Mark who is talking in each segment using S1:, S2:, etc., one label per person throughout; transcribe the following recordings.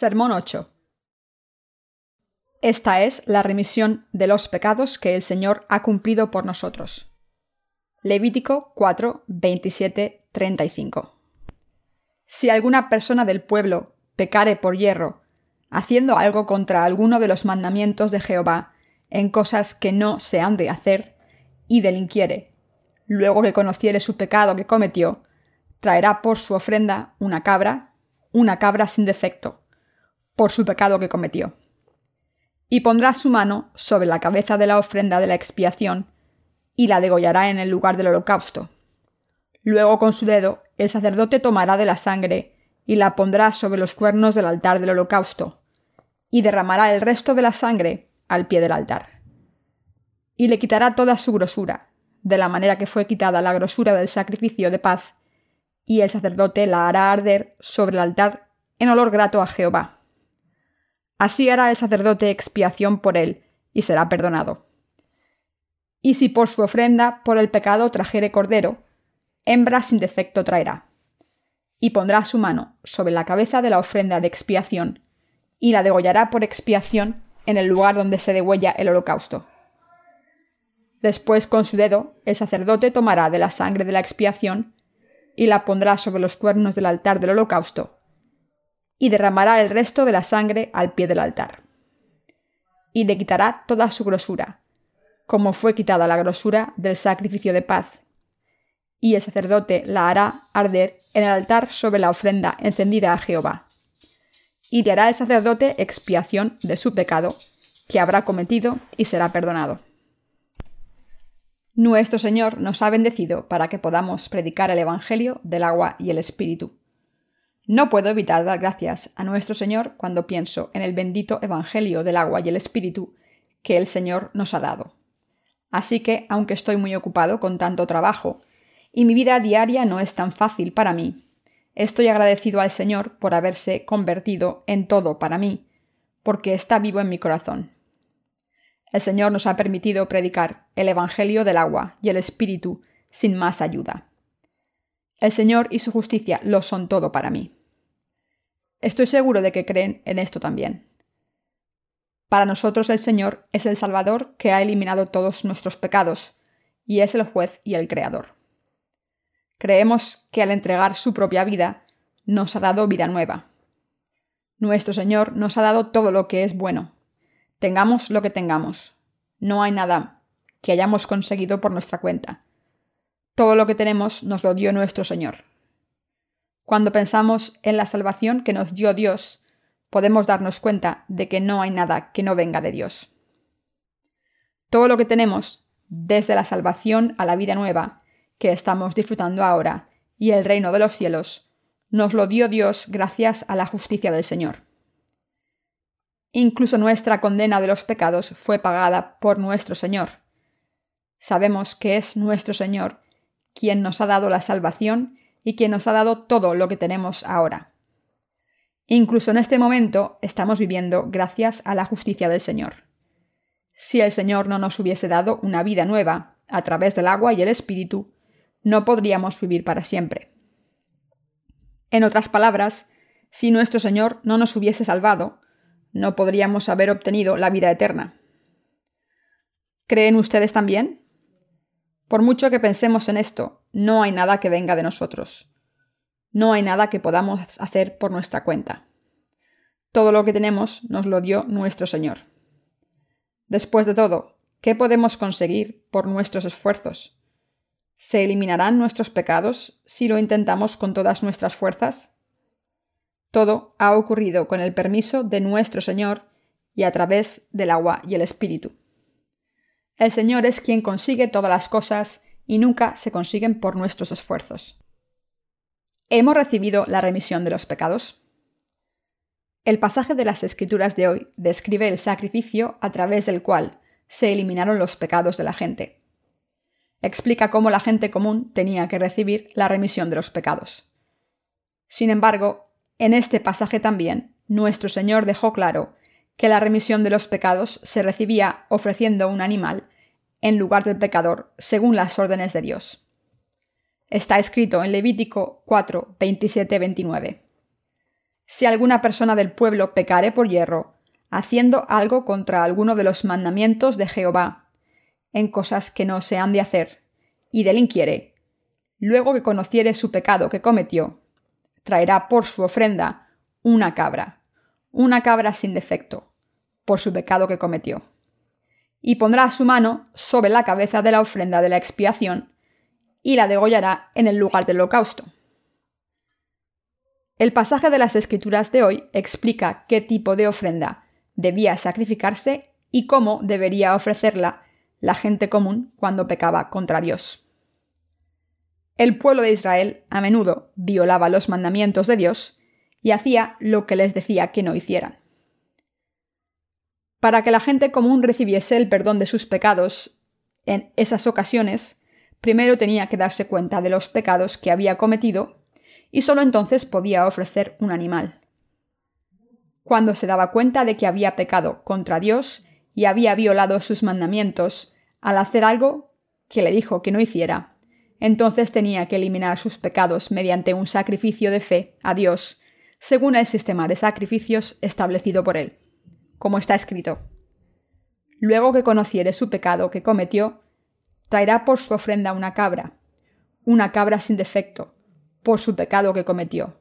S1: Sermón 8. Esta es la remisión de los pecados que el Señor ha cumplido por nosotros. Levítico 4, 27, 35. Si alguna persona del pueblo pecare por hierro, haciendo algo contra alguno de los mandamientos de Jehová, en cosas que no se han de hacer, y delinquiere, luego que conociere su pecado que cometió, traerá por su ofrenda una cabra, una cabra sin defecto, por su pecado que cometió. Y pondrá su mano sobre la cabeza de la ofrenda de la expiación, y la degollará en el lugar del holocausto. Luego con su dedo el sacerdote tomará de la sangre y la pondrá sobre los cuernos del altar del holocausto, y derramará el resto de la sangre al pie del altar. Y le quitará toda su grosura, de la manera que fue quitada la grosura del sacrificio de paz, y el sacerdote la hará arder sobre el altar en olor grato a Jehová. Así hará el sacerdote expiación por él, y será perdonado. Y si por su ofrenda por el pecado trajere cordero, hembra sin defecto traerá. Y pondrá su mano sobre la cabeza de la ofrenda de expiación, y la degollará por expiación en el lugar donde se degüella el holocausto. Después con su dedo el sacerdote tomará de la sangre de la expiación y la pondrá sobre los cuernos del altar del holocausto, y derramará el resto de la sangre al pie del altar. Y le quitará toda su grosura, como fue quitada la grosura del sacrificio de paz. Y el sacerdote la hará arder en el altar sobre la ofrenda encendida a Jehová. Y le hará el sacerdote expiación de su pecado, que habrá cometido, y será perdonado. Nuestro Señor nos ha bendecido para que podamos predicar el Evangelio del agua y el Espíritu. No puedo evitar dar gracias a nuestro Señor cuando pienso en el bendito Evangelio del agua y el Espíritu que el Señor nos ha dado. Así que, aunque estoy muy ocupado con tanto trabajo, y mi vida diaria no es tan fácil para mí, estoy agradecido al Señor por haberse convertido en todo para mí, porque está vivo en mi corazón. El Señor nos ha permitido predicar el Evangelio del agua y el Espíritu sin más ayuda. El Señor y su justicia lo son todo para mí. Estoy seguro de que creen en esto también. Para nosotros el Señor es el Salvador que ha eliminado todos nuestros pecados, y es el juez y el Creador. Creemos que al entregar su propia vida, nos ha dado vida nueva. Nuestro Señor nos ha dado todo lo que es bueno. Tengamos lo que tengamos. No hay nada que hayamos conseguido por nuestra cuenta. Todo lo que tenemos nos lo dio nuestro Señor. Cuando pensamos en la salvación que nos dio Dios, podemos darnos cuenta de que no hay nada que no venga de Dios. Todo lo que tenemos, desde la salvación a la vida nueva, que estamos disfrutando ahora, y el reino de los cielos, nos lo dio Dios gracias a la justicia del Señor. Incluso nuestra condena de los pecados fue pagada por nuestro Señor. Sabemos que es nuestro Señor quien nos ha dado la salvación y quien nos ha dado todo lo que tenemos ahora. Incluso en este momento estamos viviendo gracias a la justicia del Señor. Si el Señor no nos hubiese dado una vida nueva a través del agua y el Espíritu, no podríamos vivir para siempre. En otras palabras, si nuestro Señor no nos hubiese salvado, no podríamos haber obtenido la vida eterna. ¿Creen ustedes también? Por mucho que pensemos en esto, no hay nada que venga de nosotros. No hay nada que podamos hacer por nuestra cuenta. Todo lo que tenemos nos lo dio nuestro Señor. Después de todo, ¿qué podemos conseguir por nuestros esfuerzos? ¿Se eliminarán nuestros pecados si lo intentamos con todas nuestras fuerzas? Todo ha ocurrido con el permiso de nuestro Señor y a través del agua y el Espíritu. El Señor es quien consigue todas las cosas y nunca se consiguen por nuestros esfuerzos. ¿Hemos recibido la remisión de los pecados? El pasaje de las Escrituras de hoy describe el sacrificio a través del cual se eliminaron los pecados de la gente. Explica cómo la gente común tenía que recibir la remisión de los pecados. Sin embargo, en este pasaje también, nuestro Señor dejó claro que la remisión de los pecados se recibía ofreciendo un animal en lugar del pecador, según las órdenes de Dios. Está escrito en Levítico 4, 27, 29. Si alguna persona del pueblo pecare por hierro, haciendo algo contra alguno de los mandamientos de Jehová, en cosas que no se han de hacer, y delinquiere, luego que conociere su pecado que cometió, traerá por su ofrenda una cabra, una cabra sin defecto, por su pecado que cometió. Y pondrá su mano sobre la cabeza de la ofrenda de la expiación, y la degollará en el lugar del holocausto. El pasaje de las Escrituras de hoy explica qué tipo de ofrenda debía sacrificarse y cómo debería ofrecerla la gente común cuando pecaba contra Dios. El pueblo de Israel a menudo violaba los mandamientos de Dios y hacía lo que les decía que no hicieran. Para que la gente común recibiese el perdón de sus pecados en esas ocasiones, primero tenía que darse cuenta de los pecados que había cometido y solo entonces podía ofrecer un animal. Cuando se daba cuenta de que había pecado contra Dios y había violado sus mandamientos al hacer algo que le dijo que no hiciera, entonces tenía que eliminar sus pecados mediante un sacrificio de fe a Dios, según el sistema de sacrificios establecido por él, como está escrito. Luego que conociere su pecado que cometió, traerá por su ofrenda una cabra, una cabra sin defecto, por su pecado que cometió,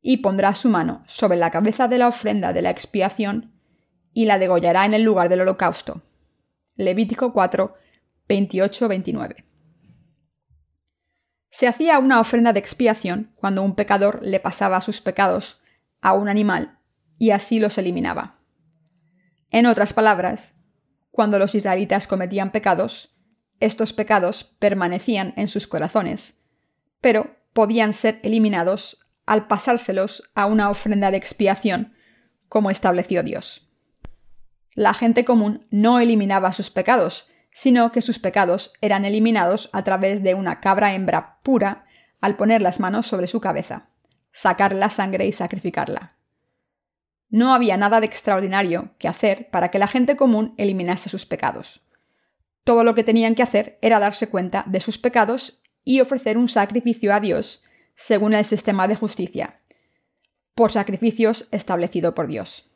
S1: y pondrá su mano sobre la cabeza de la ofrenda de la expiación y la degollará en el lugar del holocausto. Levítico 4, 28-29. Se hacía una ofrenda de expiación cuando un pecador le pasaba sus pecados a un animal y así los eliminaba. En otras palabras, cuando los israelitas cometían pecados, estos pecados permanecían en sus corazones, pero podían ser eliminados al pasárselos a una ofrenda de expiación, como estableció Dios. La gente común no eliminaba sus pecados, sino que sus pecados eran eliminados a través de una cabra hembra pura al poner las manos sobre su cabeza, sacar la sangre y sacrificarla. No había nada de extraordinario que hacer para que la gente común eliminase sus pecados. Todo lo que tenían que hacer era darse cuenta de sus pecados y ofrecer un sacrificio a Dios según el sistema de justicia, por sacrificios establecido por Dios.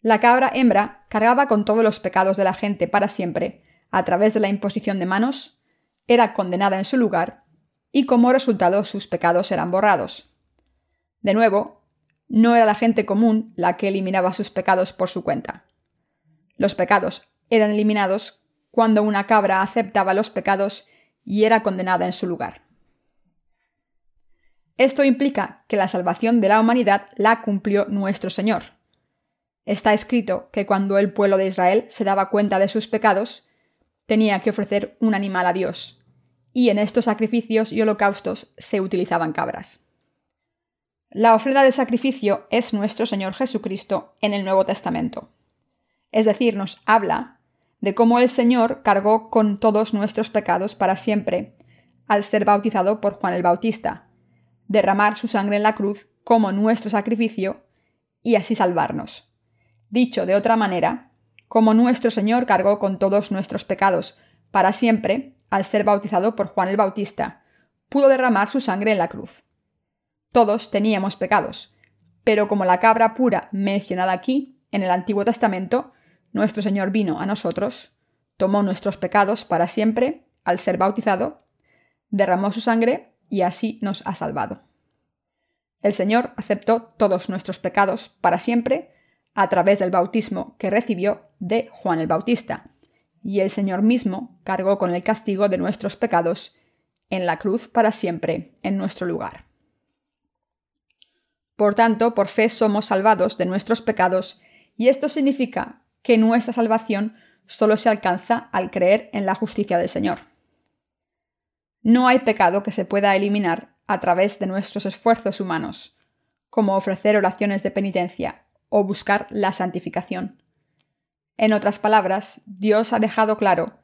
S1: La cabra hembra cargaba con todos los pecados de la gente para siempre, a través de la imposición de manos, era condenada en su lugar, y como resultado sus pecados eran borrados. De nuevo, no era la gente común la que eliminaba sus pecados por su cuenta. Los pecados eran eliminados cuando una cabra aceptaba los pecados y era condenada en su lugar. Esto implica que la salvación de la humanidad la cumplió nuestro Señor, Está escrito que cuando el pueblo de Israel se daba cuenta de sus pecados, tenía que ofrecer un animal a Dios, y en estos sacrificios y holocaustos se utilizaban cabras. La ofrenda de sacrificio es nuestro Señor Jesucristo en el Nuevo Testamento. Es decir, nos habla de cómo el Señor cargó con todos nuestros pecados para siempre, al ser bautizado por Juan el Bautista, derramar su sangre en la cruz como nuestro sacrificio y así salvarnos. Dicho de otra manera, como nuestro Señor cargó con todos nuestros pecados para siempre, al ser bautizado por Juan el Bautista, pudo derramar su sangre en la cruz. Todos teníamos pecados, pero como la cabra pura mencionada aquí, en el Antiguo Testamento, nuestro Señor vino a nosotros, tomó nuestros pecados para siempre, al ser bautizado, derramó su sangre y así nos ha salvado. El Señor aceptó todos nuestros pecados para siempre a través del bautismo que recibió de Juan el Bautista, y el Señor mismo cargó con el castigo de nuestros pecados en la cruz para siempre en nuestro lugar. Por tanto, por fe somos salvados de nuestros pecados, y esto significa que nuestra salvación solo se alcanza al creer en la justicia del Señor. No hay pecado que se pueda eliminar a través de nuestros esfuerzos humanos, como ofrecer oraciones de penitencia o buscar la santificación. En otras palabras, Dios ha dejado claro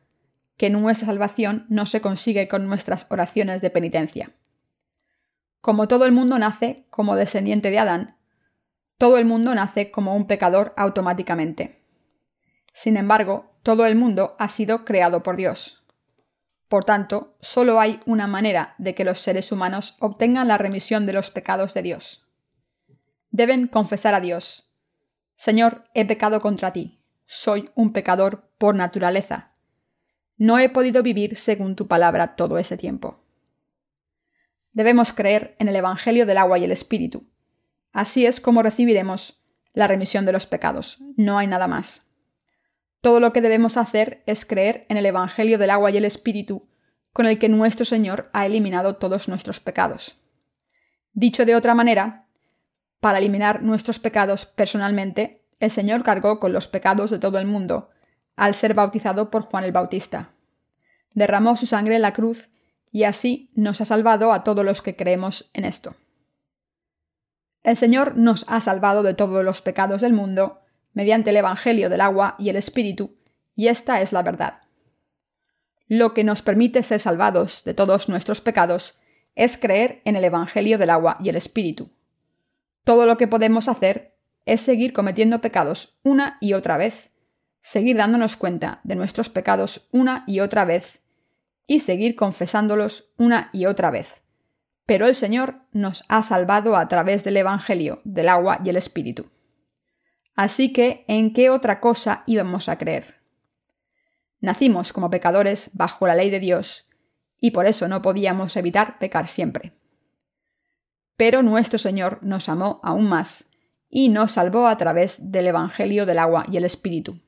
S1: que nuestra salvación no se consigue con nuestras oraciones de penitencia. Como todo el mundo nace como descendiente de Adán, todo el mundo nace como un pecador automáticamente. Sin embargo, todo el mundo ha sido creado por Dios. Por tanto, solo hay una manera de que los seres humanos obtengan la remisión de los pecados de Dios. Deben confesar a Dios, Señor, he pecado contra ti, soy un pecador por naturaleza. No he podido vivir según tu palabra todo ese tiempo. Debemos creer en el Evangelio del agua y el Espíritu. Así es como recibiremos la remisión de los pecados. No hay nada más. Todo lo que debemos hacer es creer en el Evangelio del agua y el Espíritu, con el que nuestro Señor ha eliminado todos nuestros pecados. Dicho de otra manera, para eliminar nuestros pecados personalmente, el Señor cargó con los pecados de todo el mundo, al ser bautizado por Juan el Bautista. Derramó su sangre en la cruz y así nos ha salvado a todos los que creemos en esto. El Señor nos ha salvado de todos los pecados del mundo mediante el Evangelio del agua y el Espíritu, y esta es la verdad. Lo que nos permite ser salvados de todos nuestros pecados es creer en el Evangelio del agua y el Espíritu. Todo lo que podemos hacer es seguir cometiendo pecados una y otra vez, seguir dándonos cuenta de nuestros pecados una y otra vez, y seguir confesándolos una y otra vez. Pero el Señor nos ha salvado a través del Evangelio, del agua y el Espíritu. Así que, ¿en qué otra cosa íbamos a creer? Nacimos como pecadores bajo la ley de Dios, y por eso no podíamos evitar pecar siempre. Pero nuestro Señor nos amó aún más, y nos salvó a través del Evangelio del agua y el Espíritu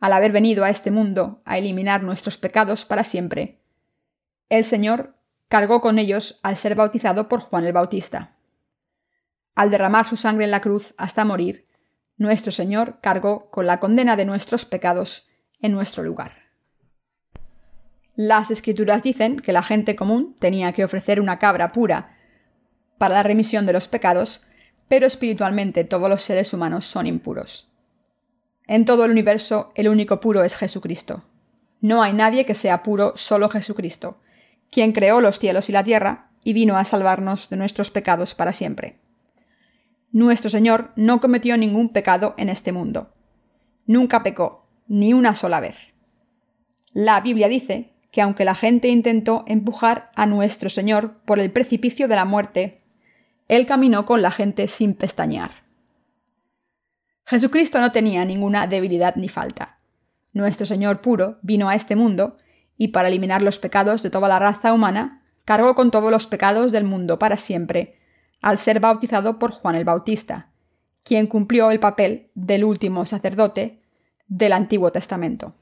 S1: al haber venido a este mundo a eliminar nuestros pecados para siempre. El Señor cargó con ellos al ser bautizado por Juan el Bautista. Al derramar su sangre en la cruz hasta morir, nuestro Señor cargó con la condena de nuestros pecados en nuestro lugar. Las escrituras dicen que la gente común tenía que ofrecer una cabra pura para la remisión de los pecados, pero espiritualmente todos los seres humanos son impuros. En todo el universo el único puro es Jesucristo. No hay nadie que sea puro, solo Jesucristo, quien creó los cielos y la tierra y vino a salvarnos de nuestros pecados para siempre. Nuestro Señor no cometió ningún pecado en este mundo. Nunca pecó, ni una sola vez. La Biblia dice que aunque la gente intentó empujar a nuestro Señor por el precipicio de la muerte, Él caminó con la gente sin pestañear. Jesucristo no tenía ninguna debilidad ni falta. Nuestro Señor puro vino a este mundo y para eliminar los pecados de toda la raza humana, cargó con todos los pecados del mundo para siempre, al ser bautizado por Juan el Bautista, quien cumplió el papel del último sacerdote del Antiguo Testamento.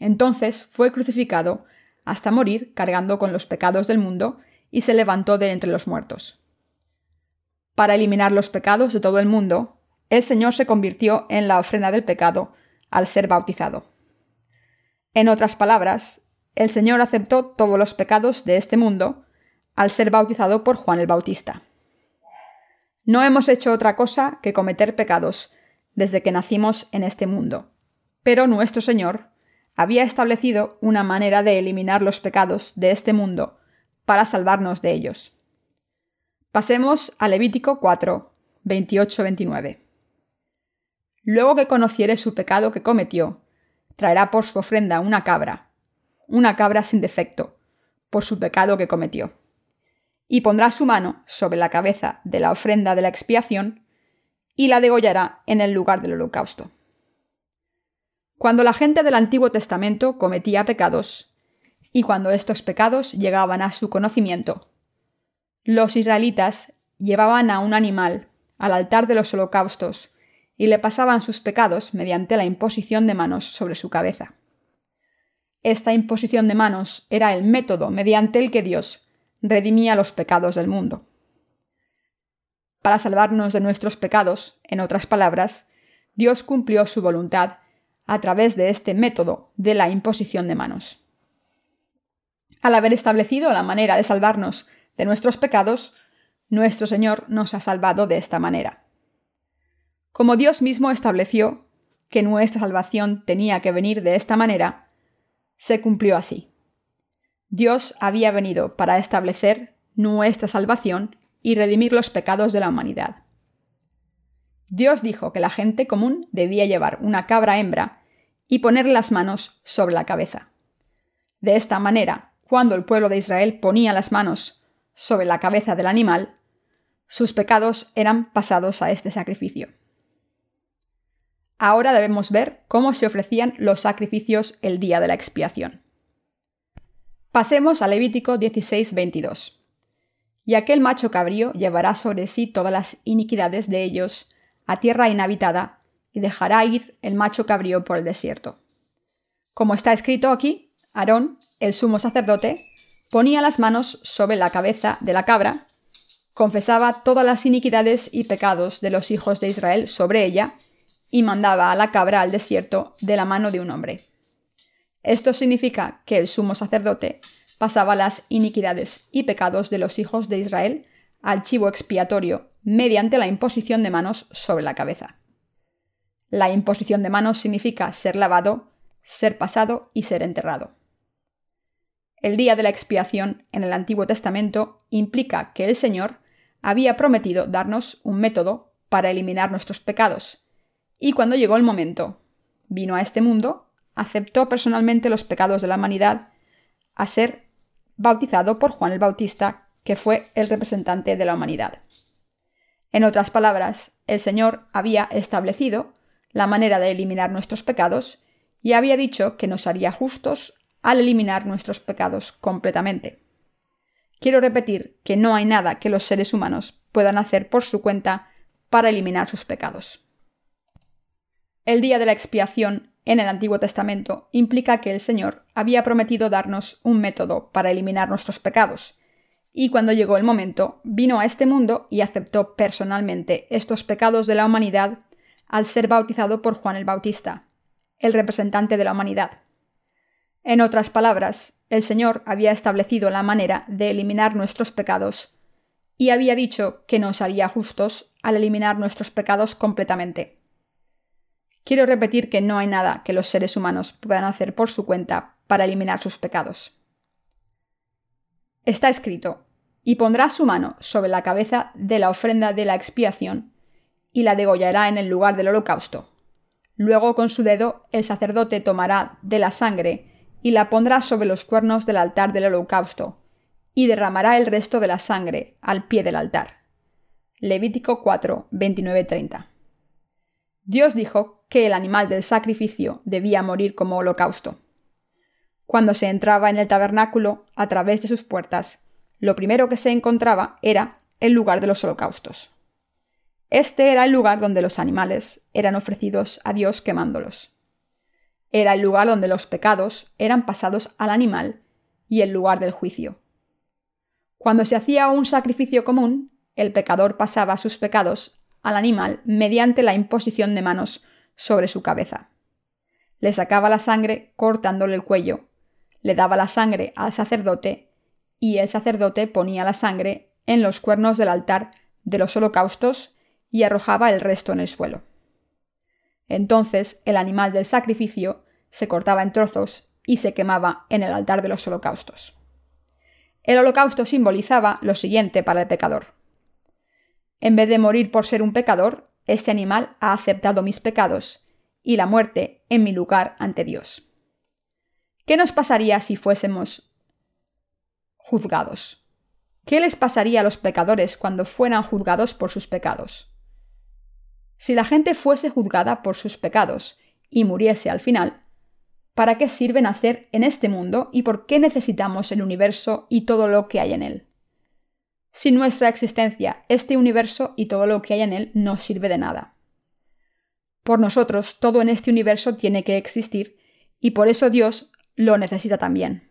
S1: Entonces fue crucificado hasta morir cargando con los pecados del mundo y se levantó de entre los muertos. Para eliminar los pecados de todo el mundo, el Señor se convirtió en la ofrenda del pecado al ser bautizado. En otras palabras, el Señor aceptó todos los pecados de este mundo al ser bautizado por Juan el Bautista. No hemos hecho otra cosa que cometer pecados desde que nacimos en este mundo, pero nuestro Señor había establecido una manera de eliminar los pecados de este mundo para salvarnos de ellos. Pasemos a Levítico 4, 28-29. Luego que conociere su pecado que cometió, traerá por su ofrenda una cabra, una cabra sin defecto, por su pecado que cometió. Y pondrá su mano sobre la cabeza de la ofrenda de la expiación y la degollará en el lugar del holocausto. Cuando la gente del Antiguo Testamento cometía pecados, y cuando estos pecados llegaban a su conocimiento, los israelitas llevaban a un animal al altar de los holocaustos y le pasaban sus pecados mediante la imposición de manos sobre su cabeza. Esta imposición de manos era el método mediante el que Dios redimía los pecados del mundo. Para salvarnos de nuestros pecados, en otras palabras, Dios cumplió su voluntad a través de este método de la imposición de manos. Al haber establecido la manera de salvarnos de nuestros pecados, nuestro Señor nos ha salvado de esta manera. Como Dios mismo estableció que nuestra salvación tenía que venir de esta manera, se cumplió así. Dios había venido para establecer nuestra salvación y redimir los pecados de la humanidad. Dios dijo que la gente común debía llevar una cabra hembra y poner las manos sobre la cabeza. De esta manera, cuando el pueblo de Israel ponía las manos sobre la cabeza del animal, sus pecados eran pasados a este sacrificio. Ahora debemos ver cómo se ofrecían los sacrificios el día de la expiación. Pasemos a Levítico 16:22. Y aquel macho cabrío llevará sobre sí todas las iniquidades de ellos a tierra inhabitada, y dejará ir el macho cabrío por el desierto. Como está escrito aquí, Aarón, el sumo sacerdote, ponía las manos sobre la cabeza de la cabra, confesaba todas las iniquidades y pecados de los hijos de Israel sobre ella, y mandaba a la cabra al desierto de la mano de un hombre. Esto significa que el sumo sacerdote pasaba las iniquidades y pecados de los hijos de Israel al chivo expiatorio mediante la imposición de manos sobre la cabeza. La imposición de manos significa ser lavado, ser pasado y ser enterrado. El día de la expiación en el Antiguo Testamento implica que el Señor había prometido darnos un método para eliminar nuestros pecados, y cuando llegó el momento, vino a este mundo, aceptó personalmente los pecados de la humanidad a ser bautizado por Juan el Bautista, que fue el representante de la humanidad. En otras palabras, el Señor había establecido la manera de eliminar nuestros pecados y había dicho que nos haría justos al eliminar nuestros pecados completamente. Quiero repetir que no hay nada que los seres humanos puedan hacer por su cuenta para eliminar sus pecados. El día de la expiación en el Antiguo Testamento implica que el Señor había prometido darnos un método para eliminar nuestros pecados, y cuando llegó el momento, vino a este mundo y aceptó personalmente estos pecados de la humanidad al ser bautizado por Juan el Bautista, el representante de la humanidad. En otras palabras, el Señor había establecido la manera de eliminar nuestros pecados y había dicho que nos haría justos al eliminar nuestros pecados completamente. Quiero repetir que no hay nada que los seres humanos puedan hacer por su cuenta para eliminar sus pecados. Está escrito, y pondrá su mano sobre la cabeza de la ofrenda de la expiación, y la degollará en el lugar del holocausto. Luego con su dedo el sacerdote tomará de la sangre y la pondrá sobre los cuernos del altar del holocausto, y derramará el resto de la sangre al pie del altar. Levítico 4, 29-30. Dios dijo que el animal del sacrificio debía morir como holocausto. Cuando se entraba en el tabernáculo a través de sus puertas, lo primero que se encontraba era el lugar de los holocaustos. Este era el lugar donde los animales eran ofrecidos a Dios quemándolos. Era el lugar donde los pecados eran pasados al animal y el lugar del juicio. Cuando se hacía un sacrificio común, el pecador pasaba sus pecados al animal mediante la imposición de manos sobre su cabeza. Le sacaba la sangre cortándole el cuello, le daba la sangre al sacerdote y el sacerdote ponía la sangre en los cuernos del altar de los holocaustos y arrojaba el resto en el suelo. Entonces el animal del sacrificio se cortaba en trozos y se quemaba en el altar de los holocaustos. El holocausto simbolizaba lo siguiente para el pecador. En vez de morir por ser un pecador, este animal ha aceptado mis pecados y la muerte en mi lugar ante Dios. ¿Qué nos pasaría si fuésemos juzgados? ¿Qué les pasaría a los pecadores cuando fueran juzgados por sus pecados? Si la gente fuese juzgada por sus pecados y muriese al final, ¿para qué sirven hacer en este mundo y por qué necesitamos el universo y todo lo que hay en él? Sin nuestra existencia, este universo y todo lo que hay en él no sirve de nada. Por nosotros, todo en este universo tiene que existir y por eso Dios lo necesita también.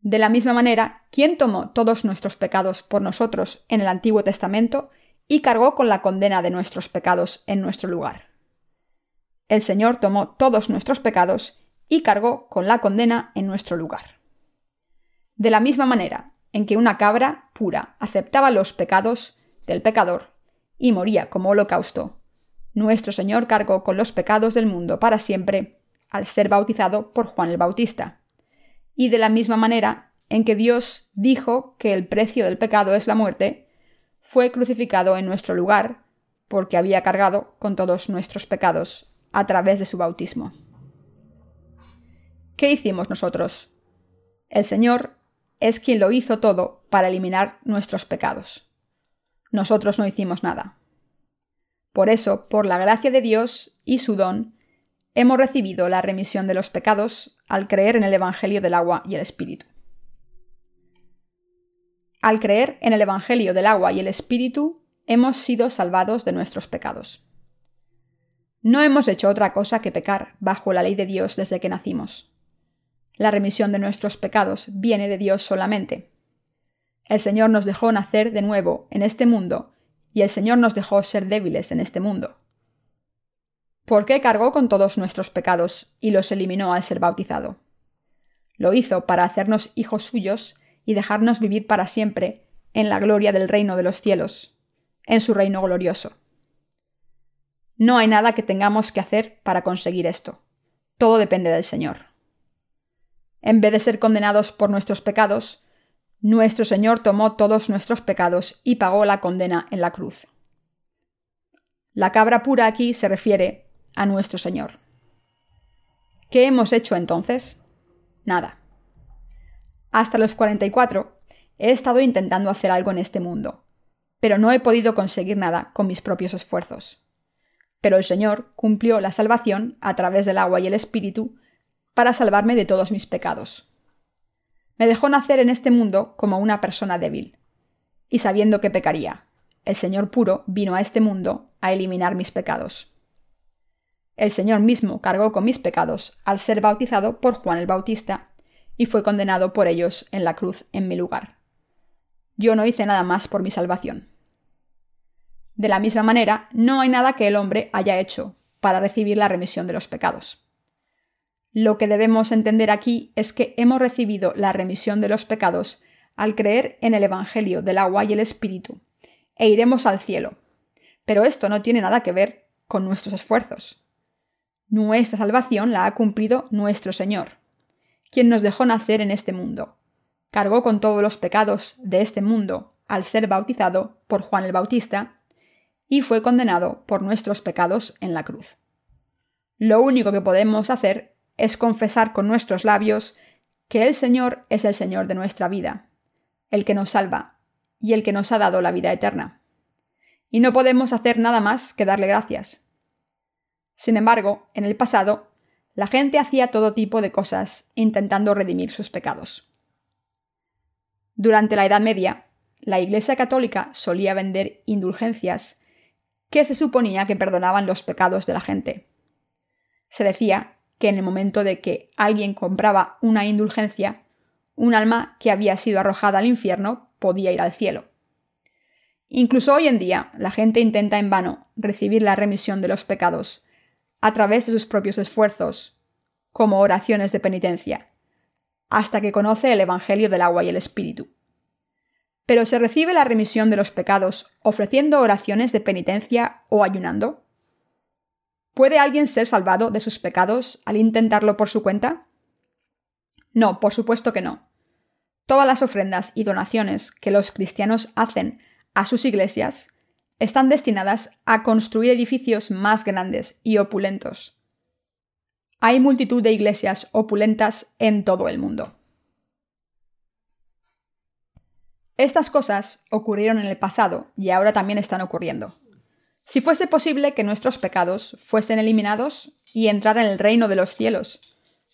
S1: De la misma manera, ¿quién tomó todos nuestros pecados por nosotros en el Antiguo Testamento y cargó con la condena de nuestros pecados en nuestro lugar. El Señor tomó todos nuestros pecados y cargó con la condena en nuestro lugar. De la misma manera en que una cabra pura aceptaba los pecados del pecador y moría como holocausto, nuestro Señor cargó con los pecados del mundo para siempre al ser bautizado por Juan el Bautista. Y de la misma manera en que Dios dijo que el precio del pecado es la muerte, fue crucificado en nuestro lugar, porque había cargado con todos nuestros pecados a través de su bautismo. ¿qué hicimos nosotros? El Señor es quien lo hizo todo para eliminar nuestros pecados. Nosotros no hicimos nada. Por eso, por la gracia de Dios y su don, hemos recibido la remisión de los pecados al creer en el Evangelio del agua y el Espíritu. Al creer en el Evangelio del agua y el Espíritu, hemos sido salvados de nuestros pecados. No hemos hecho otra cosa que pecar bajo la ley de Dios desde que nacimos. La remisión de nuestros pecados viene de Dios solamente. El Señor nos dejó nacer de nuevo en este mundo y el Señor nos dejó ser débiles en este mundo. ¿Por qué cargó con todos nuestros pecados y los eliminó al ser bautizado? Lo hizo para hacernos hijos suyos y dejarnos vivir para siempre en la gloria del reino de los cielos, en su reino glorioso. No hay nada que tengamos que hacer para conseguir esto. Todo depende del Señor. En vez de ser condenados por nuestros pecados, nuestro Señor tomó todos nuestros pecados y pagó la condena en la cruz. La cabra pura aquí se refiere a nuestro Señor. ¿Qué hemos hecho entonces? Nada. Hasta los 44 he estado intentando hacer algo en este mundo, pero no he podido conseguir nada con mis propios esfuerzos. Pero el Señor cumplió la salvación a través del agua y el Espíritu para salvarme de todos mis pecados. Me dejó nacer en este mundo como una persona débil, y sabiendo que pecaría, el Señor puro vino a este mundo a eliminar mis pecados. El Señor mismo cargó con mis pecados al ser bautizado por Juan el Bautista y fue condenado por ellos en la cruz en mi lugar. Yo no hice nada más por mi salvación. De la misma manera, no hay nada que el hombre haya hecho para recibir la remisión de los pecados. Lo que debemos entender aquí es que hemos recibido la remisión de los pecados al creer en el Evangelio del agua y el Espíritu, e iremos al cielo. Pero esto no tiene nada que ver con nuestros esfuerzos. Nuestra salvación la ha cumplido nuestro Señor, quien nos dejó nacer en este mundo. Cargó con todos los pecados de este mundo al ser bautizado por Juan el Bautista y fue condenado por nuestros pecados en la cruz. Lo único que podemos hacer es confesar con nuestros labios que el Señor es el Señor de nuestra vida, el que nos salva y el que nos ha dado la vida eterna. Y no podemos hacer nada más que darle gracias, sin embargo, en el pasado, la gente hacía todo tipo de cosas intentando redimir sus pecados. Durante la Edad Media, la Iglesia Católica solía vender indulgencias que se suponía que perdonaban los pecados de la gente. Se decía que en el momento de que alguien compraba una indulgencia, un alma que había sido arrojada al infierno podía ir al cielo. Incluso hoy en día, la gente intenta en vano recibir la remisión de los pecados a través de sus propios esfuerzos, como oraciones de penitencia, hasta que conoce el Evangelio del agua y el Espíritu. Pero se recibe la remisión de los pecados ofreciendo oraciones de penitencia o ayunando. ¿Puede alguien ser salvado de sus pecados al intentarlo por su cuenta? No, por supuesto que no. Todas las ofrendas y donaciones que los cristianos hacen a sus iglesias están destinadas a construir edificios más grandes y opulentos. Hay multitud de iglesias opulentas en todo el mundo. Estas cosas ocurrieron en el pasado y ahora también están ocurriendo. Si fuese posible que nuestros pecados fuesen eliminados y entrar en el reino de los cielos,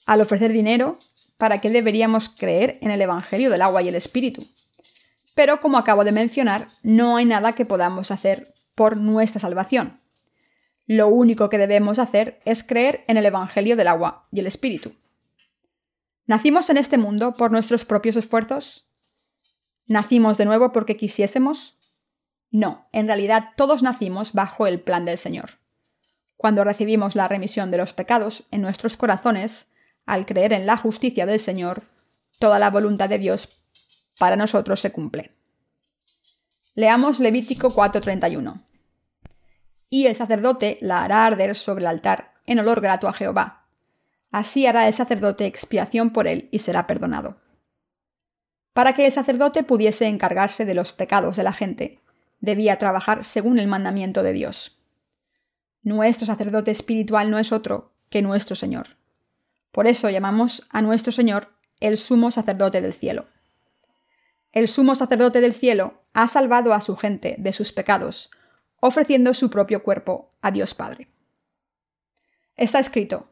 S1: al ofrecer dinero, ¿para qué deberíamos creer en el Evangelio del agua y el Espíritu? Pero como acabo de mencionar, no hay nada que podamos hacer por nuestra salvación. Lo único que debemos hacer es creer en el Evangelio del agua y el Espíritu. ¿Nacimos en este mundo por nuestros propios esfuerzos? ¿Nacimos de nuevo porque quisiésemos? No, en realidad todos nacimos bajo el plan del Señor. Cuando recibimos la remisión de los pecados en nuestros corazones, al creer en la justicia del Señor, toda la voluntad de Dios para nosotros se cumple. Leamos Levítico 4:31. Y el sacerdote la hará arder sobre el altar en olor grato a Jehová. Así hará el sacerdote expiación por él y será perdonado. Para que el sacerdote pudiese encargarse de los pecados de la gente, debía trabajar según el mandamiento de Dios. Nuestro sacerdote espiritual no es otro que nuestro Señor. Por eso llamamos a nuestro Señor el sumo sacerdote del cielo. El sumo sacerdote del cielo ha salvado a su gente de sus pecados, ofreciendo su propio cuerpo a Dios Padre. Está escrito,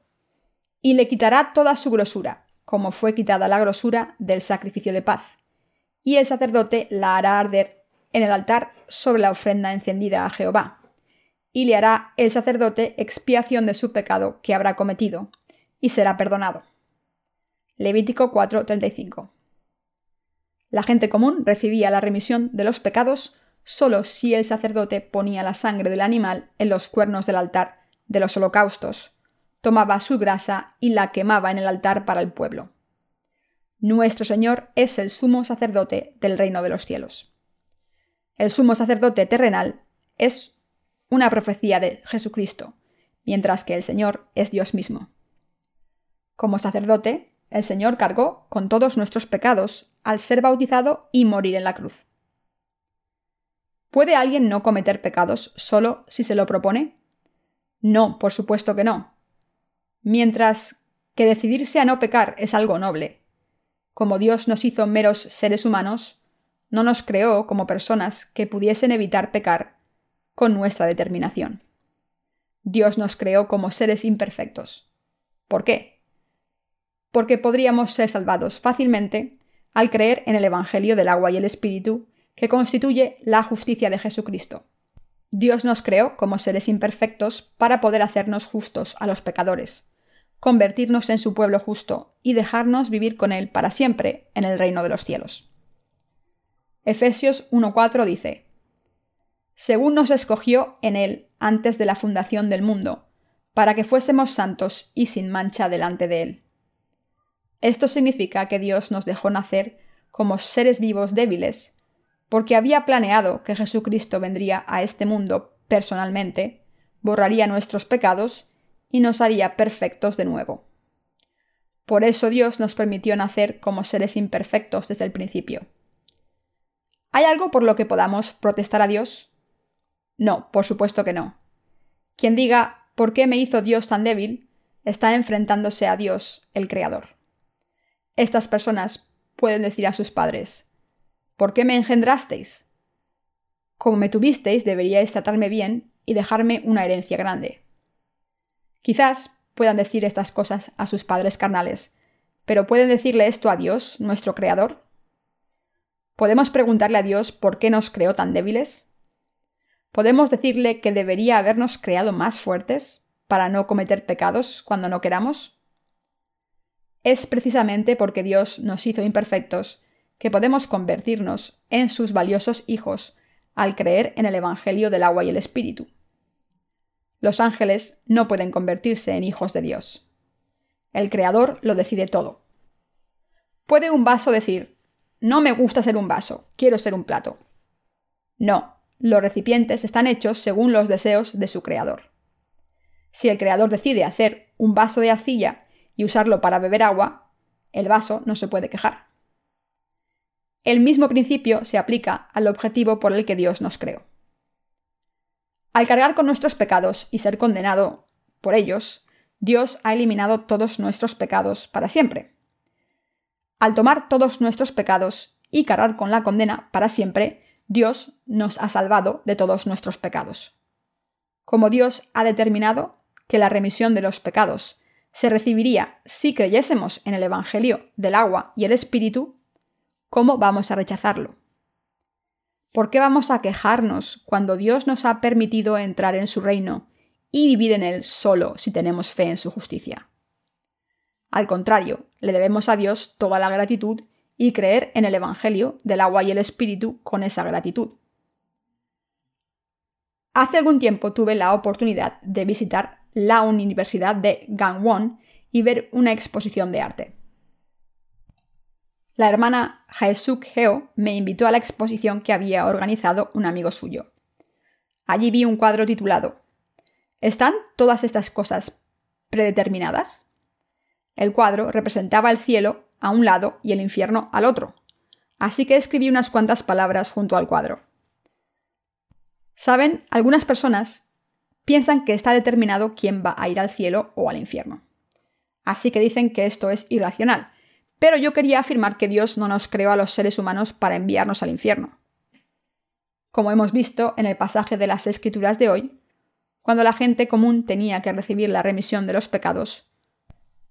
S1: y le quitará toda su grosura, como fue quitada la grosura del sacrificio de paz, y el sacerdote la hará arder en el altar sobre la ofrenda encendida a Jehová, y le hará el sacerdote expiación de su pecado que habrá cometido, y será perdonado. Levítico 4:35 La gente común recibía la remisión de los pecados solo si el sacerdote ponía la sangre del animal en los cuernos del altar de los holocaustos, tomaba su grasa y la quemaba en el altar para el pueblo. Nuestro Señor es el sumo sacerdote del reino de los cielos. El sumo sacerdote terrenal es una profecía de Jesucristo, mientras que el Señor es Dios mismo. Como sacerdote, el Señor cargó con todos nuestros pecados al ser bautizado y morir en la cruz. ¿Puede alguien no cometer pecados solo si se lo propone? No, por supuesto que no. Mientras que decidirse a no pecar es algo noble. Como Dios nos hizo meros seres humanos, no nos creó como personas que pudiesen evitar pecar con nuestra determinación. Dios nos creó como seres imperfectos. ¿Por qué? Porque podríamos ser salvados fácilmente al creer en el Evangelio del agua y el Espíritu que constituye la justicia de Jesucristo. Dios nos creó como seres imperfectos para poder hacernos justos a los pecadores, convertirnos en su pueblo justo y dejarnos vivir con Él para siempre en el reino de los cielos. Efesios 1.4 dice, Según nos escogió en Él antes de la fundación del mundo, para que fuésemos santos y sin mancha delante de Él. Esto significa que Dios nos dejó nacer como seres vivos débiles, porque había planeado que Jesucristo vendría a este mundo personalmente, borraría nuestros pecados y nos haría perfectos de nuevo. Por eso Dios nos permitió nacer como seres imperfectos desde el principio. ¿Hay algo por lo que podamos protestar a Dios? No, por supuesto que no. Quien diga ¿por qué me hizo Dios tan débil? está enfrentándose a Dios, el Creador. Estas personas pueden decir a sus padres ¿Por qué me engendrasteis? Como me tuvisteis, deberíais tratarme bien y dejarme una herencia grande. Quizás puedan decir estas cosas a sus padres carnales, pero ¿pueden decirle esto a Dios, nuestro Creador? ¿Podemos preguntarle a Dios por qué nos creó tan débiles? ¿Podemos decirle que debería habernos creado más fuertes para no cometer pecados cuando no queramos? Es precisamente porque Dios nos hizo imperfectos que podemos convertirnos en sus valiosos hijos al creer en el Evangelio del agua y el Espíritu. Los ángeles no pueden convertirse en hijos de Dios. El Creador lo decide todo. ¿Puede un vaso decir, no me gusta ser un vaso, quiero ser un plato? No, los recipientes están hechos según los deseos de su Creador. Si el Creador decide hacer un vaso de arcilla y usarlo para beber agua, el vaso no se puede quejar. El mismo principio se aplica al objetivo por el que Dios nos creó. Al cargar con nuestros pecados y ser condenado por ellos, Dios ha eliminado todos nuestros pecados para siempre. Al tomar todos nuestros pecados y cargar con la condena para siempre, Dios nos ha salvado de todos nuestros pecados. Como Dios ha determinado que la remisión de los pecados se recibiría si creyésemos en el Evangelio del agua y el Espíritu, ¿cómo vamos a rechazarlo? ¿Por qué vamos a quejarnos cuando Dios nos ha permitido entrar en su reino y vivir en él solo si tenemos fe en su justicia? Al contrario, le debemos a Dios toda la gratitud y creer en el Evangelio del agua y el Espíritu con esa gratitud. Hace algún tiempo tuve la oportunidad de visitar la Universidad de Gangwon y ver una exposición de arte. La hermana Haesuk Heo me invitó a la exposición que había organizado un amigo suyo. Allí vi un cuadro titulado ¿Están todas estas cosas predeterminadas? El cuadro representaba el cielo a un lado y el infierno al otro, así que escribí unas cuantas palabras junto al cuadro. Saben, algunas personas piensan que está determinado quién va a ir al cielo o al infierno. Así que dicen que esto es irracional. Pero yo quería afirmar que Dios no nos creó a los seres humanos para enviarnos al infierno. Como hemos visto en el pasaje de las Escrituras de hoy, cuando la gente común tenía que recibir la remisión de los pecados,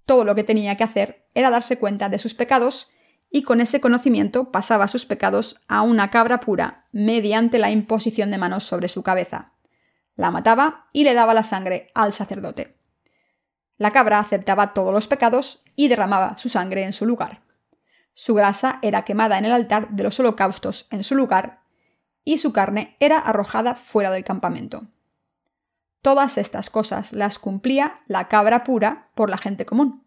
S1: todo lo que tenía que hacer era darse cuenta de sus pecados y con ese conocimiento pasaba sus pecados a una cabra pura mediante la imposición de manos sobre su cabeza. La mataba y le daba la sangre al sacerdote. La cabra aceptaba todos los pecados y derramaba su sangre en su lugar. Su grasa era quemada en el altar de los holocaustos en su lugar y su carne era arrojada fuera del campamento. Todas estas cosas las cumplía la cabra pura por la gente común.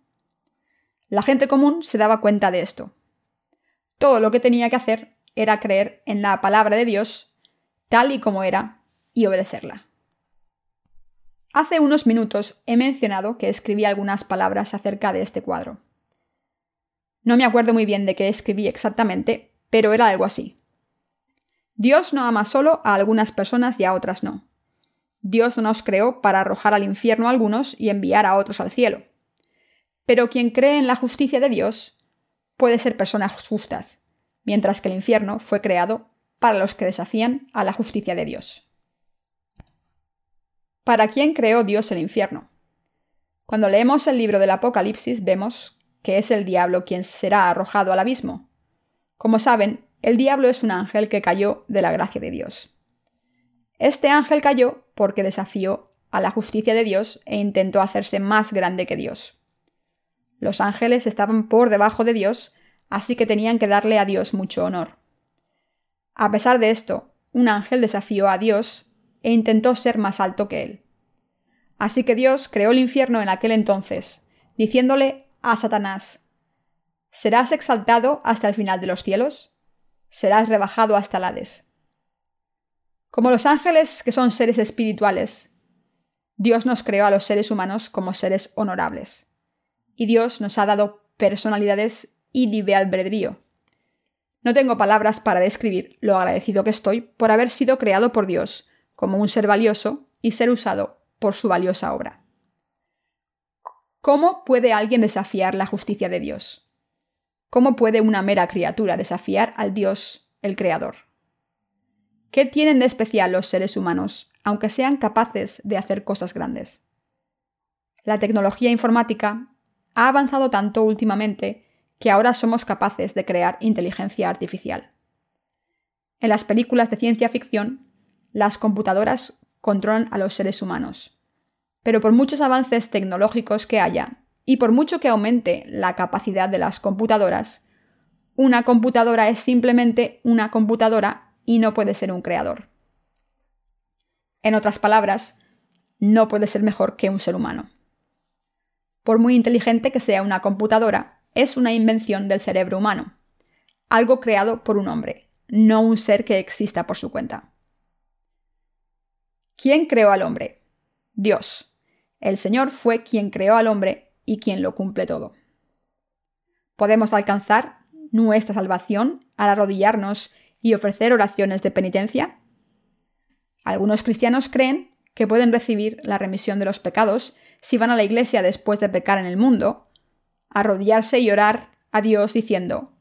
S1: La gente común se daba cuenta de esto. Todo lo que tenía que hacer era creer en la palabra de Dios tal y como era y obedecerla. Hace unos minutos he mencionado que escribí algunas palabras acerca de este cuadro. No me acuerdo muy bien de qué escribí exactamente, pero era algo así. Dios no ama solo a algunas personas y a otras no. Dios no nos creó para arrojar al infierno a algunos y enviar a otros al cielo. Pero quien cree en la justicia de Dios puede ser personas justas, mientras que el infierno fue creado para los que desafían a la justicia de Dios. ¿Para quién creó Dios el infierno? Cuando leemos el libro del Apocalipsis vemos que es el diablo quien será arrojado al abismo. Como saben, el diablo es un ángel que cayó de la gracia de Dios. Este ángel cayó porque desafió a la justicia de Dios e intentó hacerse más grande que Dios. Los ángeles estaban por debajo de Dios, así que tenían que darle a Dios mucho honor. A pesar de esto, un ángel desafió a Dios e intentó ser más alto que él. Así que Dios creó el infierno en aquel entonces, diciéndole a Satanás, ¿Serás exaltado hasta el final de los cielos? serás rebajado hasta el Hades. Como los ángeles, que son seres espirituales, Dios nos creó a los seres humanos como seres honorables. Y Dios nos ha dado personalidades y libre albedrío. No tengo palabras para describir lo agradecido que estoy por haber sido creado por Dios como un ser valioso y ser usado por su valiosa obra. ¿Cómo puede alguien desafiar la justicia de Dios? ¿Cómo puede una mera criatura desafiar al Dios, el Creador? ¿Qué tienen de especial los seres humanos, aunque sean capaces de hacer cosas grandes? La tecnología informática ha avanzado tanto últimamente que ahora somos capaces de crear inteligencia artificial. En las películas de ciencia ficción, las computadoras controlan a los seres humanos. Pero por muchos avances tecnológicos que haya, y por mucho que aumente la capacidad de las computadoras, una computadora es simplemente una computadora y no puede ser un creador. En otras palabras, no puede ser mejor que un ser humano. Por muy inteligente que sea una computadora, es una invención del cerebro humano, algo creado por un hombre, no un ser que exista por su cuenta. ¿Quién creó al hombre? Dios. El Señor fue quien creó al hombre y quien lo cumple todo. Podemos alcanzar nuestra salvación al arrodillarnos y ofrecer oraciones de penitencia. Algunos cristianos creen que pueden recibir la remisión de los pecados si van a la iglesia después de pecar en el mundo, arrodillarse y orar a Dios diciendo,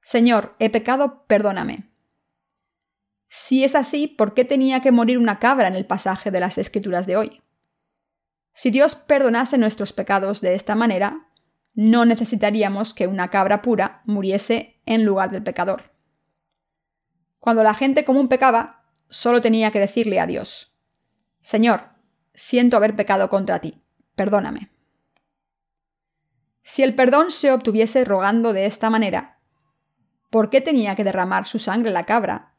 S1: Señor, he pecado, perdóname. Si es así, ¿por qué tenía que morir una cabra en el pasaje de las Escrituras de hoy? Si Dios perdonase nuestros pecados de esta manera, no necesitaríamos que una cabra pura muriese en lugar del pecador. Cuando la gente común pecaba, solo tenía que decirle a Dios, Señor, siento haber pecado contra ti, perdóname. Si el perdón se obtuviese rogando de esta manera, ¿por qué tenía que derramar su sangre la cabra?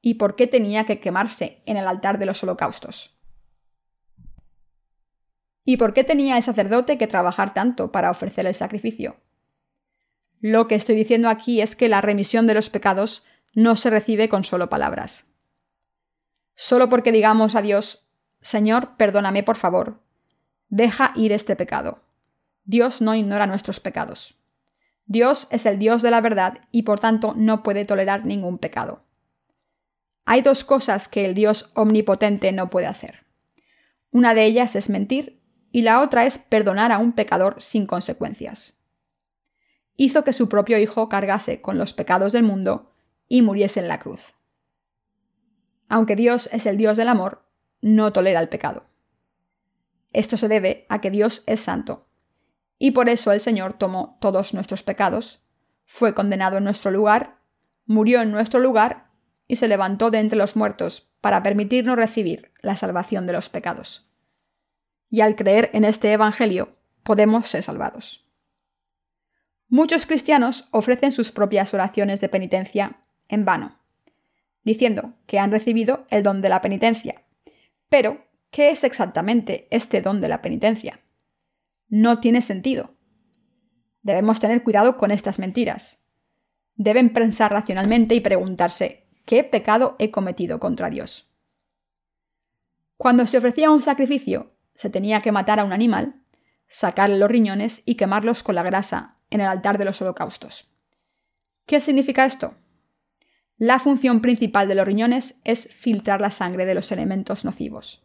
S1: ¿Y por qué tenía que quemarse en el altar de los holocaustos? ¿Y por qué tenía el sacerdote que trabajar tanto para ofrecer el sacrificio? Lo que estoy diciendo aquí es que la remisión de los pecados no se recibe con solo palabras. Solo porque digamos a Dios, Señor, perdóname por favor, deja ir este pecado. Dios no ignora nuestros pecados. Dios es el Dios de la verdad y por tanto no puede tolerar ningún pecado. Hay dos cosas que el Dios omnipotente no puede hacer. Una de ellas es mentir y la otra es perdonar a un pecador sin consecuencias. Hizo que su propio Hijo cargase con los pecados del mundo y muriese en la cruz. Aunque Dios es el Dios del amor, no tolera el pecado. Esto se debe a que Dios es santo, y por eso el Señor tomó todos nuestros pecados, fue condenado en nuestro lugar, murió en nuestro lugar y se levantó de entre los muertos para permitirnos recibir la salvación de los pecados. Y al creer en este Evangelio podemos ser salvados. Muchos cristianos ofrecen sus propias oraciones de penitencia en vano, diciendo que han recibido el don de la penitencia. Pero, ¿qué es exactamente este don de la penitencia? No tiene sentido. Debemos tener cuidado con estas mentiras. Deben pensar racionalmente y preguntarse, ¿qué pecado he cometido contra Dios? Cuando se ofrecía un sacrificio, se tenía que matar a un animal, sacarle los riñones y quemarlos con la grasa en el altar de los holocaustos. ¿Qué significa esto? La función principal de los riñones es filtrar la sangre de los elementos nocivos.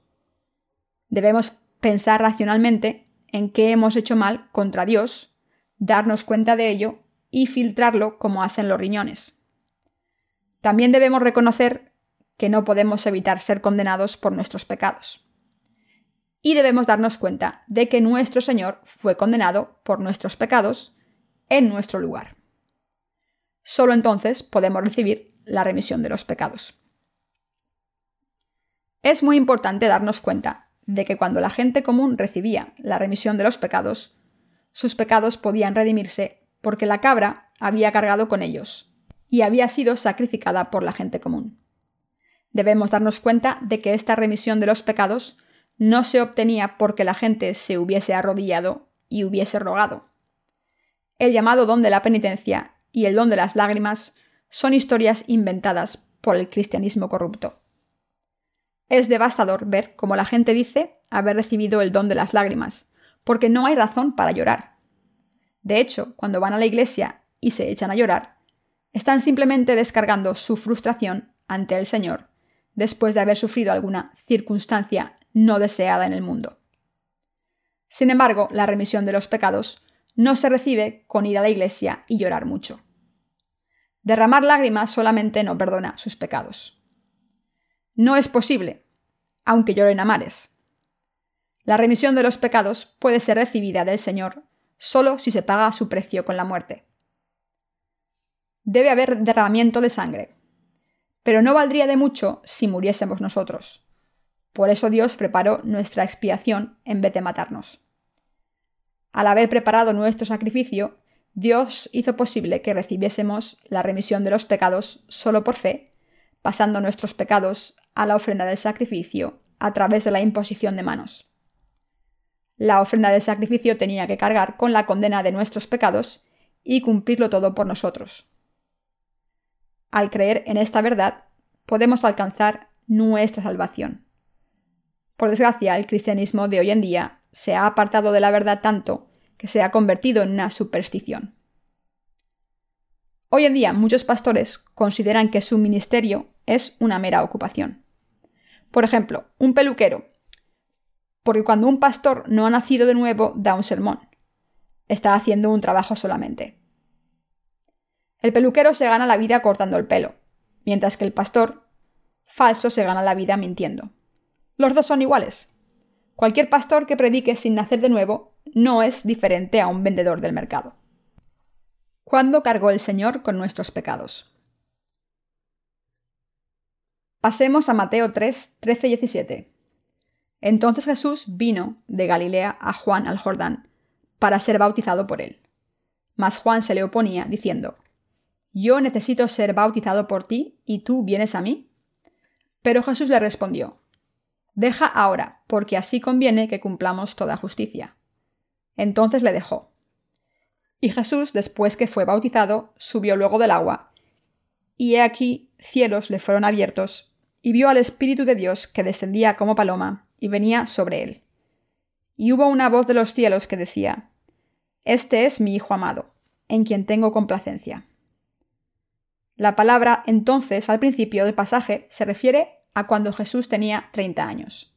S1: Debemos pensar racionalmente en qué hemos hecho mal contra Dios, darnos cuenta de ello y filtrarlo como hacen los riñones. También debemos reconocer que no podemos evitar ser condenados por nuestros pecados. Y debemos darnos cuenta de que nuestro Señor fue condenado por nuestros pecados en nuestro lugar. Solo entonces podemos recibir la remisión de los pecados. Es muy importante darnos cuenta de que cuando la gente común recibía la remisión de los pecados, sus pecados podían redimirse porque la cabra había cargado con ellos y había sido sacrificada por la gente común. Debemos darnos cuenta de que esta remisión de los pecados no se obtenía porque la gente se hubiese arrodillado y hubiese rogado. El llamado don de la penitencia y el don de las lágrimas son historias inventadas por el cristianismo corrupto. Es devastador ver cómo la gente dice haber recibido el don de las lágrimas, porque no hay razón para llorar. De hecho, cuando van a la iglesia y se echan a llorar, están simplemente descargando su frustración ante el Señor después de haber sufrido alguna circunstancia no deseada en el mundo. Sin embargo, la remisión de los pecados no se recibe con ir a la iglesia y llorar mucho. Derramar lágrimas solamente no perdona sus pecados. No es posible, aunque lloren a mares. La remisión de los pecados puede ser recibida del Señor solo si se paga su precio con la muerte. Debe haber derramamiento de sangre, pero no valdría de mucho si muriésemos nosotros. Por eso Dios preparó nuestra expiación en vez de matarnos. Al haber preparado nuestro sacrificio, Dios hizo posible que recibiésemos la remisión de los pecados solo por fe, pasando nuestros pecados a la ofrenda del sacrificio a través de la imposición de manos. La ofrenda del sacrificio tenía que cargar con la condena de nuestros pecados y cumplirlo todo por nosotros. Al creer en esta verdad, podemos alcanzar nuestra salvación. Por desgracia, el cristianismo de hoy en día se ha apartado de la verdad tanto que se ha convertido en una superstición. Hoy en día muchos pastores consideran que su ministerio es una mera ocupación. Por ejemplo, un peluquero. Porque cuando un pastor no ha nacido de nuevo da un sermón. Está haciendo un trabajo solamente. El peluquero se gana la vida cortando el pelo, mientras que el pastor falso se gana la vida mintiendo. Los dos son iguales. Cualquier pastor que predique sin nacer de nuevo no es diferente a un vendedor del mercado. ¿Cuándo cargó el Señor con nuestros pecados? Pasemos a Mateo 3, 13 y 17. Entonces Jesús vino de Galilea a Juan al Jordán para ser bautizado por él. Mas Juan se le oponía, diciendo, Yo necesito ser bautizado por ti, y tú vienes a mí. Pero Jesús le respondió, Deja ahora, porque así conviene que cumplamos toda justicia. Entonces le dejó. Y Jesús, después que fue bautizado, subió luego del agua. Y he aquí cielos le fueron abiertos, y vio al Espíritu de Dios que descendía como paloma, y venía sobre él. Y hubo una voz de los cielos que decía, Este es mi Hijo amado, en quien tengo complacencia. La palabra entonces al principio del pasaje se refiere a cuando Jesús tenía 30 años.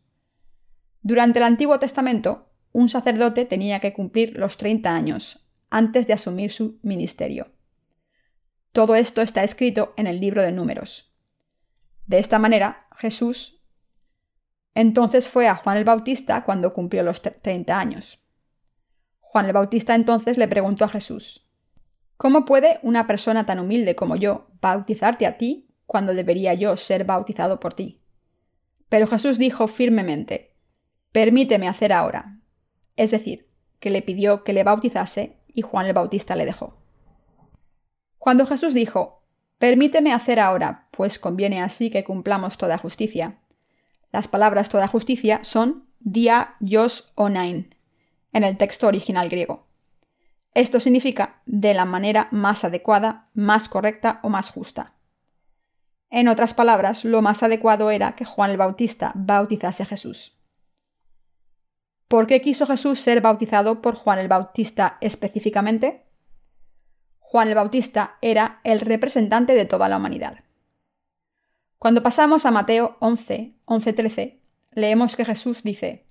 S1: Durante el Antiguo Testamento, un sacerdote tenía que cumplir los 30 años antes de asumir su ministerio. Todo esto está escrito en el libro de números. De esta manera, Jesús entonces fue a Juan el Bautista cuando cumplió los 30 años. Juan el Bautista entonces le preguntó a Jesús, ¿Cómo puede una persona tan humilde como yo bautizarte a ti cuando debería yo ser bautizado por ti? Pero Jesús dijo firmemente, Permíteme hacer ahora. Es decir, que le pidió que le bautizase y Juan el Bautista le dejó. Cuando Jesús dijo, Permíteme hacer ahora, pues conviene así que cumplamos toda justicia. Las palabras toda justicia son dia yos onain en el texto original griego. Esto significa de la manera más adecuada, más correcta o más justa. En otras palabras, lo más adecuado era que Juan el Bautista bautizase a Jesús. ¿Por qué quiso Jesús ser bautizado por Juan el Bautista específicamente? Juan el Bautista era el representante de toda la humanidad. Cuando pasamos a Mateo 11, 11-13, leemos que Jesús dice,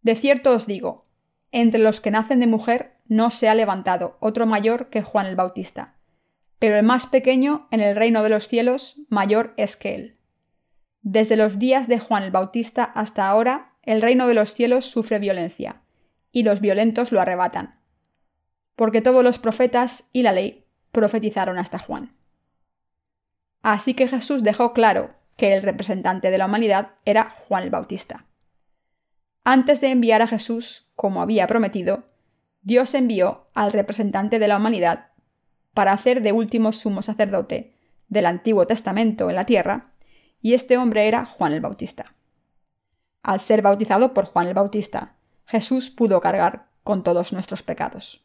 S1: De cierto os digo, entre los que nacen de mujer no se ha levantado otro mayor que Juan el Bautista, pero el más pequeño en el reino de los cielos mayor es que él. Desde los días de Juan el Bautista hasta ahora, el reino de los cielos sufre violencia, y los violentos lo arrebatan porque todos los profetas y la ley profetizaron hasta Juan. Así que Jesús dejó claro que el representante de la humanidad era Juan el Bautista. Antes de enviar a Jesús, como había prometido, Dios envió al representante de la humanidad para hacer de último sumo sacerdote del Antiguo Testamento en la tierra, y este hombre era Juan el Bautista. Al ser bautizado por Juan el Bautista, Jesús pudo cargar con todos nuestros pecados.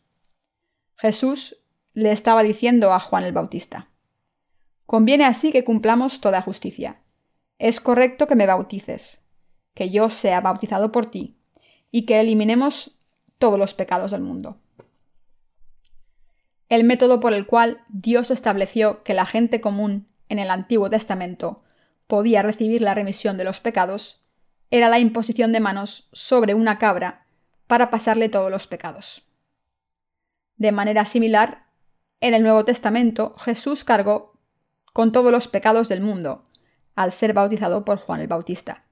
S1: Jesús le estaba diciendo a Juan el Bautista, Conviene así que cumplamos toda justicia. Es correcto que me bautices, que yo sea bautizado por ti, y que eliminemos todos los pecados del mundo. El método por el cual Dios estableció que la gente común en el Antiguo Testamento podía recibir la remisión de los pecados era la imposición de manos sobre una cabra para pasarle todos los pecados. De manera similar, en el Nuevo Testamento Jesús cargó con todos los pecados del mundo, al ser bautizado por Juan el Bautista.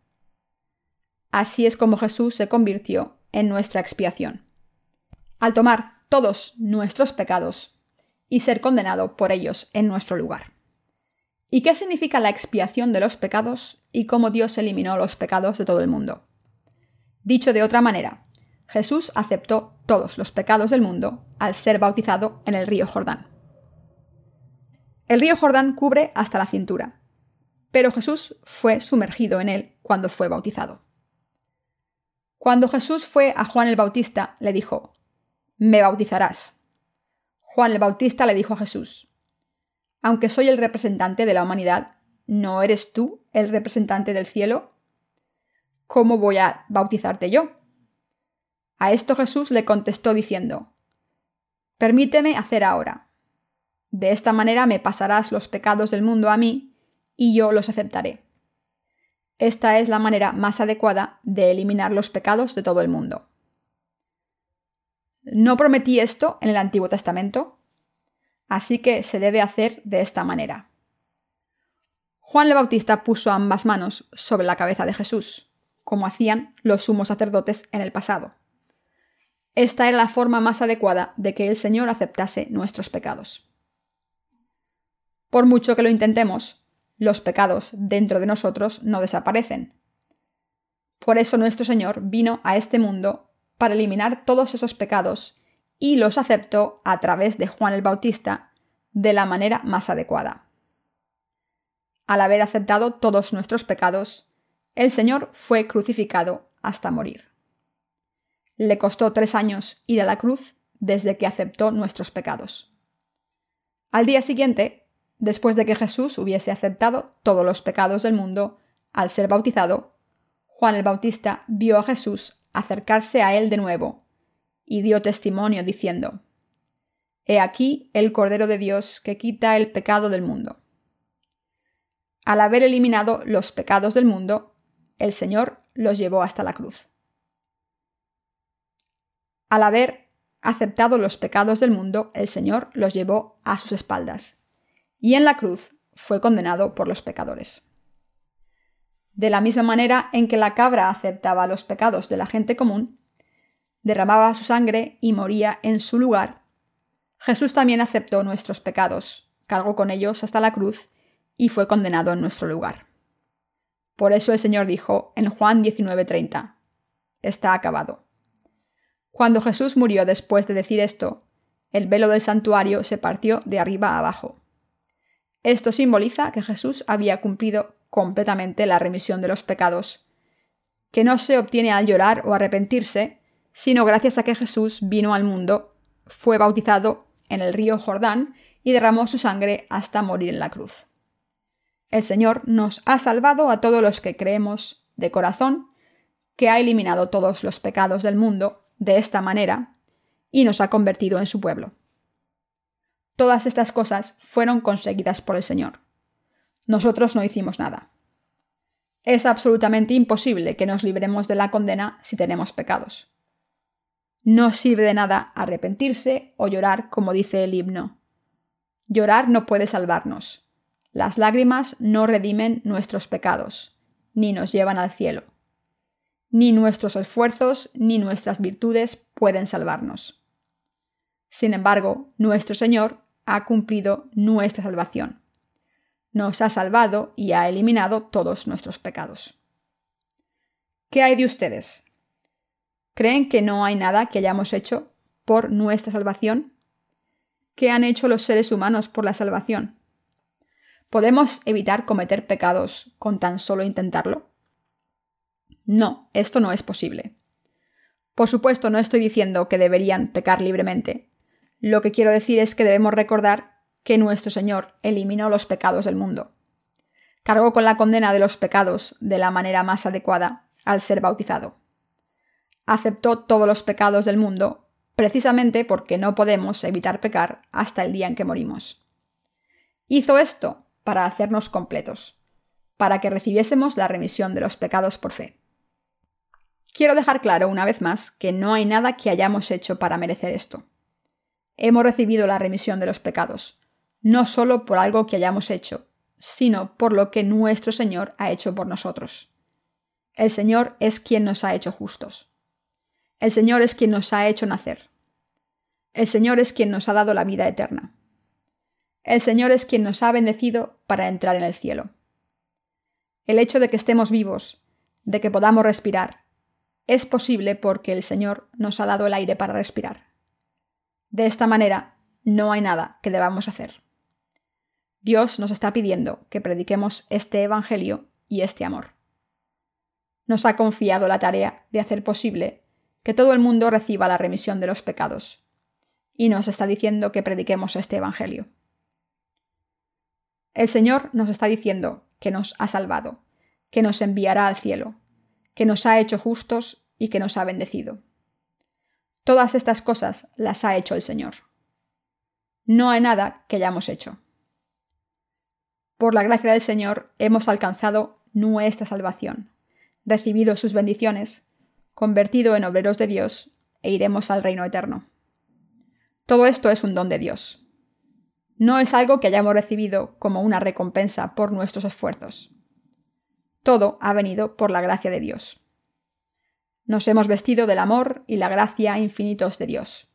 S1: Así es como Jesús se convirtió en nuestra expiación. Al tomar todos nuestros pecados y ser condenado por ellos en nuestro lugar. ¿Y qué significa la expiación de los pecados y cómo Dios eliminó los pecados de todo el mundo? Dicho de otra manera, Jesús aceptó todos los pecados del mundo al ser bautizado en el río Jordán. El río Jordán cubre hasta la cintura, pero Jesús fue sumergido en él cuando fue bautizado. Cuando Jesús fue a Juan el Bautista, le dijo, Me bautizarás. Juan el Bautista le dijo a Jesús, Aunque soy el representante de la humanidad, ¿no eres tú el representante del cielo? ¿Cómo voy a bautizarte yo? A esto Jesús le contestó diciendo, Permíteme hacer ahora. De esta manera me pasarás los pecados del mundo a mí, y yo los aceptaré. Esta es la manera más adecuada de eliminar los pecados de todo el mundo. No prometí esto en el Antiguo Testamento, así que se debe hacer de esta manera. Juan el Bautista puso ambas manos sobre la cabeza de Jesús, como hacían los sumos sacerdotes en el pasado. Esta era la forma más adecuada de que el Señor aceptase nuestros pecados. Por mucho que lo intentemos, los pecados dentro de nosotros no desaparecen. Por eso nuestro Señor vino a este mundo para eliminar todos esos pecados y los aceptó a través de Juan el Bautista de la manera más adecuada. Al haber aceptado todos nuestros pecados, el Señor fue crucificado hasta morir. Le costó tres años ir a la cruz desde que aceptó nuestros pecados. Al día siguiente, después de que Jesús hubiese aceptado todos los pecados del mundo, al ser bautizado, Juan el Bautista vio a Jesús acercarse a él de nuevo, y dio testimonio diciendo, He aquí el Cordero de Dios que quita el pecado del mundo. Al haber eliminado los pecados del mundo, el Señor los llevó hasta la cruz. Al haber aceptado los pecados del mundo, el Señor los llevó a sus espaldas, y en la cruz fue condenado por los pecadores. De la misma manera en que la cabra aceptaba los pecados de la gente común, derramaba su sangre y moría en su lugar, Jesús también aceptó nuestros pecados, cargó con ellos hasta la cruz y fue condenado en nuestro lugar. Por eso el Señor dijo en Juan 19:30, Está acabado. Cuando Jesús murió después de decir esto, el velo del santuario se partió de arriba abajo. Esto simboliza que Jesús había cumplido completamente la remisión de los pecados, que no se obtiene al llorar o arrepentirse, sino gracias a que Jesús vino al mundo, fue bautizado en el río Jordán y derramó su sangre hasta morir en la cruz. El Señor nos ha salvado a todos los que creemos de corazón, que ha eliminado todos los pecados del mundo de esta manera y nos ha convertido en su pueblo. Todas estas cosas fueron conseguidas por el Señor. Nosotros no hicimos nada. Es absolutamente imposible que nos libremos de la condena si tenemos pecados. No sirve de nada arrepentirse o llorar como dice el himno. Llorar no puede salvarnos. Las lágrimas no redimen nuestros pecados, ni nos llevan al cielo. Ni nuestros esfuerzos ni nuestras virtudes pueden salvarnos. Sin embargo, nuestro Señor ha cumplido nuestra salvación. Nos ha salvado y ha eliminado todos nuestros pecados. ¿Qué hay de ustedes? ¿Creen que no hay nada que hayamos hecho por nuestra salvación? ¿Qué han hecho los seres humanos por la salvación? ¿Podemos evitar cometer pecados con tan solo intentarlo? No, esto no es posible. Por supuesto, no estoy diciendo que deberían pecar libremente. Lo que quiero decir es que debemos recordar que nuestro Señor eliminó los pecados del mundo. Cargó con la condena de los pecados de la manera más adecuada al ser bautizado aceptó todos los pecados del mundo, precisamente porque no podemos evitar pecar hasta el día en que morimos. Hizo esto para hacernos completos, para que recibiésemos la remisión de los pecados por fe. Quiero dejar claro una vez más que no hay nada que hayamos hecho para merecer esto. Hemos recibido la remisión de los pecados, no solo por algo que hayamos hecho, sino por lo que nuestro Señor ha hecho por nosotros. El Señor es quien nos ha hecho justos. El Señor es quien nos ha hecho nacer. El Señor es quien nos ha dado la vida eterna. El Señor es quien nos ha bendecido para entrar en el cielo. El hecho de que estemos vivos, de que podamos respirar, es posible porque el Señor nos ha dado el aire para respirar. De esta manera, no hay nada que debamos hacer. Dios nos está pidiendo que prediquemos este Evangelio y este amor. Nos ha confiado la tarea de hacer posible que todo el mundo reciba la remisión de los pecados. Y nos está diciendo que prediquemos este Evangelio. El Señor nos está diciendo que nos ha salvado, que nos enviará al cielo, que nos ha hecho justos y que nos ha bendecido. Todas estas cosas las ha hecho el Señor. No hay nada que hayamos hecho. Por la gracia del Señor hemos alcanzado nuestra salvación, recibido sus bendiciones convertido en obreros de Dios, e iremos al reino eterno. Todo esto es un don de Dios. No es algo que hayamos recibido como una recompensa por nuestros esfuerzos. Todo ha venido por la gracia de Dios. Nos hemos vestido del amor y la gracia infinitos de Dios.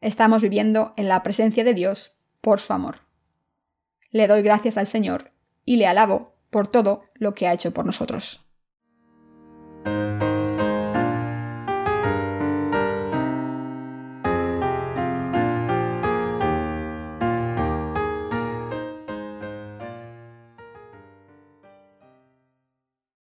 S1: Estamos viviendo en la presencia de Dios por su amor. Le doy gracias al Señor y le alabo por todo lo que ha hecho por nosotros.